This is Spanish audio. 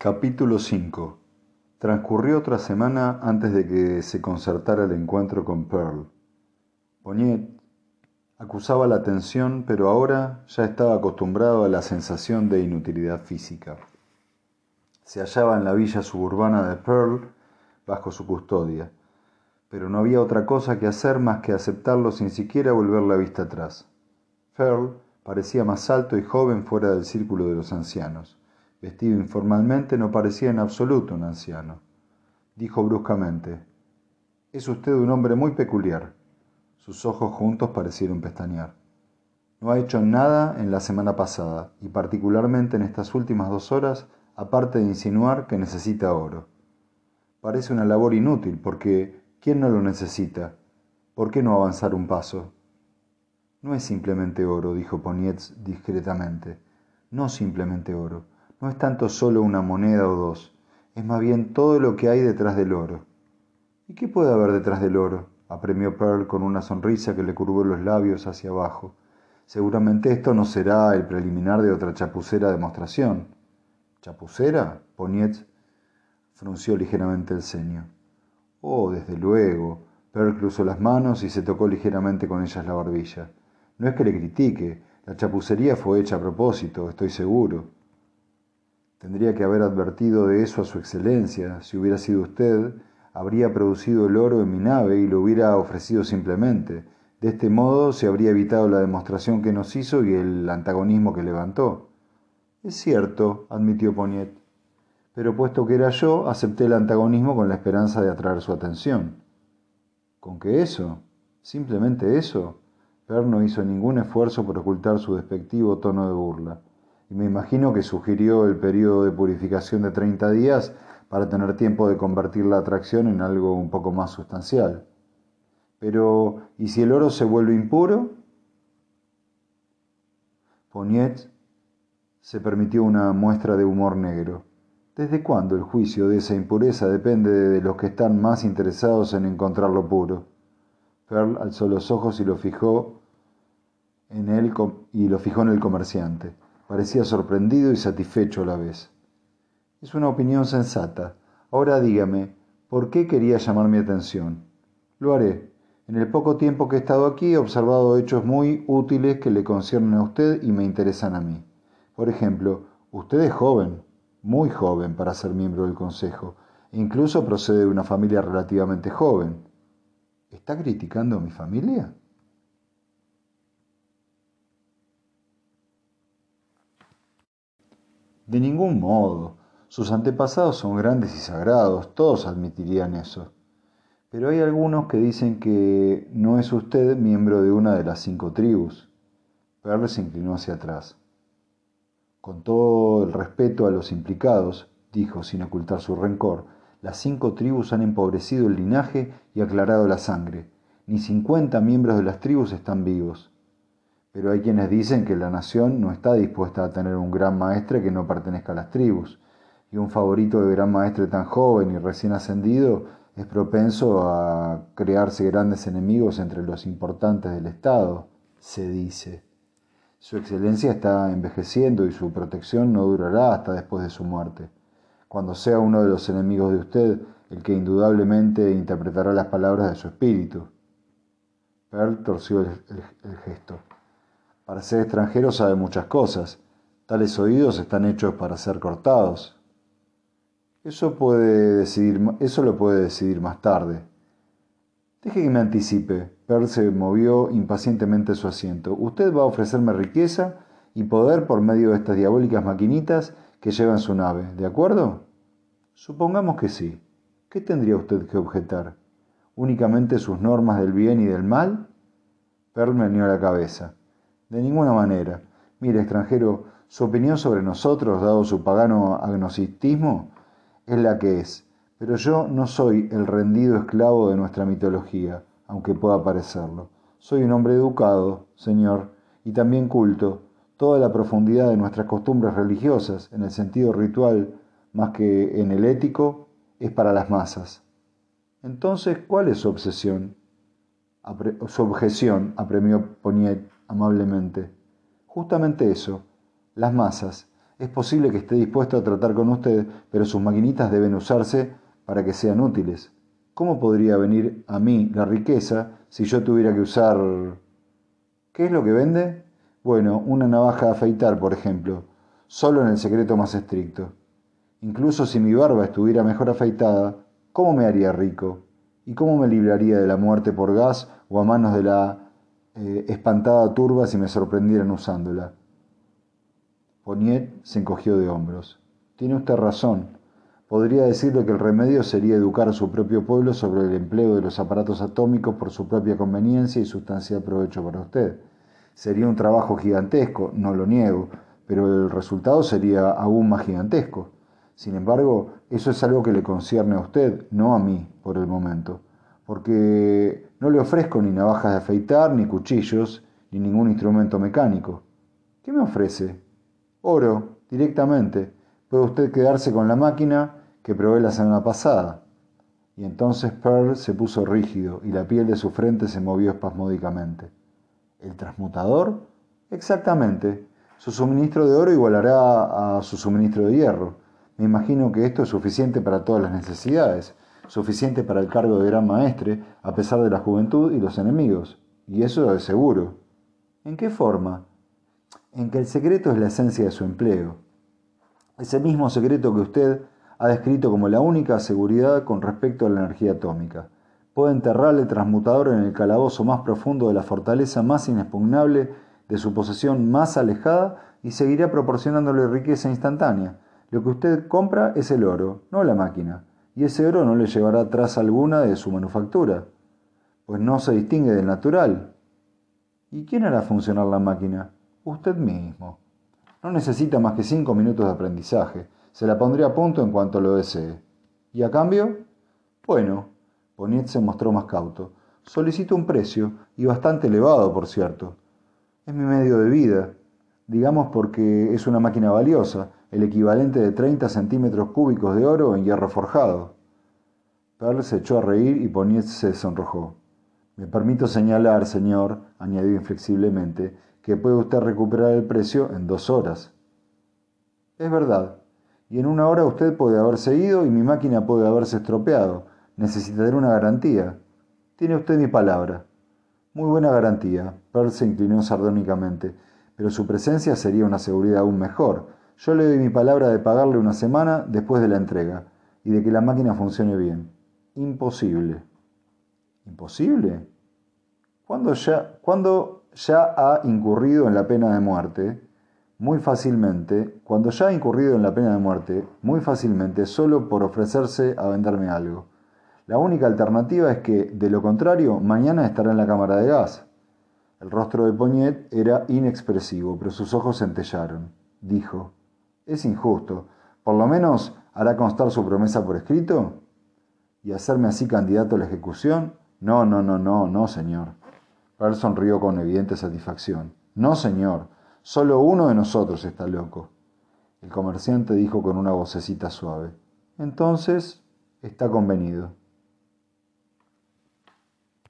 Capítulo 5 Transcurrió otra semana antes de que se concertara el encuentro con Pearl. Poniet acusaba la tensión, pero ahora ya estaba acostumbrado a la sensación de inutilidad física. Se hallaba en la villa suburbana de Pearl bajo su custodia, pero no había otra cosa que hacer más que aceptarlo sin siquiera volver la vista atrás. Pearl parecía más alto y joven fuera del círculo de los ancianos Vestido informalmente, no parecía en absoluto un anciano. Dijo bruscamente, Es usted un hombre muy peculiar. Sus ojos juntos parecieron pestañear. No ha hecho nada en la semana pasada, y particularmente en estas últimas dos horas, aparte de insinuar que necesita oro. Parece una labor inútil, porque ¿quién no lo necesita? ¿Por qué no avanzar un paso? No es simplemente oro, dijo Ponietz discretamente. No simplemente oro no es tanto solo una moneda o dos, es más bien todo lo que hay detrás del oro. ¿Y qué puede haber detrás del oro? apremió Pearl con una sonrisa que le curvó los labios hacia abajo. Seguramente esto no será el preliminar de otra chapucera demostración. ¿Chapucera? Ponietz frunció ligeramente el ceño. Oh, desde luego. Pearl cruzó las manos y se tocó ligeramente con ellas la barbilla. No es que le critique, la chapucería fue hecha a propósito, estoy seguro. Tendría que haber advertido de eso a su excelencia. Si hubiera sido usted, habría producido el oro en mi nave y lo hubiera ofrecido simplemente. De este modo se habría evitado la demostración que nos hizo y el antagonismo que levantó. Es cierto, admitió Poniet. Pero puesto que era yo, acepté el antagonismo con la esperanza de atraer su atención. ¿Con qué eso? ¿Simplemente eso? Per no hizo ningún esfuerzo por ocultar su despectivo tono de burla y me imagino que sugirió el periodo de purificación de 30 días para tener tiempo de convertir la atracción en algo un poco más sustancial. Pero, ¿y si el oro se vuelve impuro? Poniet se permitió una muestra de humor negro. ¿Desde cuándo el juicio de esa impureza depende de los que están más interesados en encontrarlo puro? Pearl alzó los ojos y lo fijó en él y lo fijó en el comerciante. Parecía sorprendido y satisfecho a la vez. Es una opinión sensata. Ahora dígame, ¿por qué quería llamar mi atención? Lo haré. En el poco tiempo que he estado aquí he observado hechos muy útiles que le conciernen a usted y me interesan a mí. Por ejemplo, usted es joven, muy joven para ser miembro del Consejo, e incluso procede de una familia relativamente joven. ¿Está criticando a mi familia? De ningún modo. Sus antepasados son grandes y sagrados, todos admitirían eso. Pero hay algunos que dicen que no es usted miembro de una de las cinco tribus. Perle se inclinó hacia atrás. Con todo el respeto a los implicados, dijo sin ocultar su rencor, las cinco tribus han empobrecido el linaje y aclarado la sangre. Ni cincuenta miembros de las tribus están vivos. Pero hay quienes dicen que la nación no está dispuesta a tener un gran maestre que no pertenezca a las tribus, y un favorito de gran maestre tan joven y recién ascendido es propenso a crearse grandes enemigos entre los importantes del Estado, se dice. Su excelencia está envejeciendo y su protección no durará hasta después de su muerte. Cuando sea uno de los enemigos de usted el que indudablemente interpretará las palabras de su espíritu. Pearl torció el, el gesto. Para ser extranjero sabe muchas cosas. Tales oídos están hechos para ser cortados. Eso, puede decidir, eso lo puede decidir más tarde. Deje que me anticipe. Per se movió impacientemente su asiento. Usted va a ofrecerme riqueza y poder por medio de estas diabólicas maquinitas que llevan su nave, ¿de acuerdo? Supongamos que sí. ¿Qué tendría usted que objetar? ¿Únicamente sus normas del bien y del mal? Per meneó la cabeza. De ninguna manera. Mire, extranjero, su opinión sobre nosotros, dado su pagano agnosticismo, es la que es. Pero yo no soy el rendido esclavo de nuestra mitología, aunque pueda parecerlo. Soy un hombre educado, Señor, y también culto. Toda la profundidad de nuestras costumbres religiosas, en el sentido ritual más que en el ético, es para las masas. Entonces, ¿cuál es su obsesión? su objeción, apremió Poniet amablemente. Justamente eso, las masas. Es posible que esté dispuesto a tratar con usted, pero sus maquinitas deben usarse para que sean útiles. ¿Cómo podría venir a mí la riqueza si yo tuviera que usar... ¿Qué es lo que vende? Bueno, una navaja de afeitar, por ejemplo, solo en el secreto más estricto. Incluso si mi barba estuviera mejor afeitada, ¿cómo me haría rico? ¿Y cómo me libraría de la muerte por gas o a manos de la eh, espantada turba si me sorprendieran usándola? Poniet se encogió de hombros. Tiene usted razón. Podría decirle que el remedio sería educar a su propio pueblo sobre el empleo de los aparatos atómicos por su propia conveniencia y sustancial provecho para usted. Sería un trabajo gigantesco, no lo niego, pero el resultado sería aún más gigantesco. Sin embargo, eso es algo que le concierne a usted, no a mí, por el momento, porque no le ofrezco ni navajas de afeitar, ni cuchillos, ni ningún instrumento mecánico. ¿Qué me ofrece? Oro, directamente. Puede usted quedarse con la máquina que probé la semana pasada. Y entonces Pearl se puso rígido y la piel de su frente se movió espasmódicamente. ¿El transmutador? Exactamente. Su suministro de oro igualará a su suministro de hierro me imagino que esto es suficiente para todas las necesidades, suficiente para el cargo de gran maestre, a pesar de la juventud y los enemigos. Y eso es seguro. ¿En qué forma? En que el secreto es la esencia de su empleo. Ese mismo secreto que usted ha descrito como la única seguridad con respecto a la energía atómica. Puede enterrar el transmutador en el calabozo más profundo de la fortaleza más inexpugnable de su posesión más alejada y seguirá proporcionándole riqueza instantánea lo que usted compra es el oro, no la máquina, y ese oro no le llevará traza alguna de su manufactura, pues no se distingue del natural. ¿Y quién hará funcionar la máquina? Usted mismo. No necesita más que cinco minutos de aprendizaje. Se la pondré a punto en cuanto lo desee. ¿Y a cambio? Bueno, Poniet se mostró más cauto. Solicito un precio, y bastante elevado, por cierto. Es mi medio de vida, digamos porque es una máquina valiosa, el equivalente de 30 centímetros cúbicos de oro en hierro forjado. Pearl se echó a reír y Poniet se sonrojó. Me permito señalar, señor, añadió inflexiblemente, que puede usted recuperar el precio en dos horas. Es verdad, y en una hora usted puede haberse ido y mi máquina puede haberse estropeado. Necesitaré una garantía. Tiene usted mi palabra. Muy buena garantía. Pearl se inclinó sardónicamente, pero su presencia sería una seguridad aún mejor yo le doy mi palabra de pagarle una semana después de la entrega y de que la máquina funcione bien. Imposible. ¿Imposible? Cuando ya, cuando ya ha incurrido en la pena de muerte, muy fácilmente, cuando ya ha incurrido en la pena de muerte, muy fácilmente, solo por ofrecerse a venderme algo. La única alternativa es que, de lo contrario, mañana estará en la cámara de gas. El rostro de Poñet era inexpresivo, pero sus ojos centellaron. Dijo, es injusto. Por lo menos hará constar su promesa por escrito. ¿Y hacerme así candidato a la ejecución? No, no, no, no, no, señor. Pearl sonrió con evidente satisfacción. No, señor. Solo uno de nosotros está loco. El comerciante dijo con una vocecita suave. Entonces, está convenido.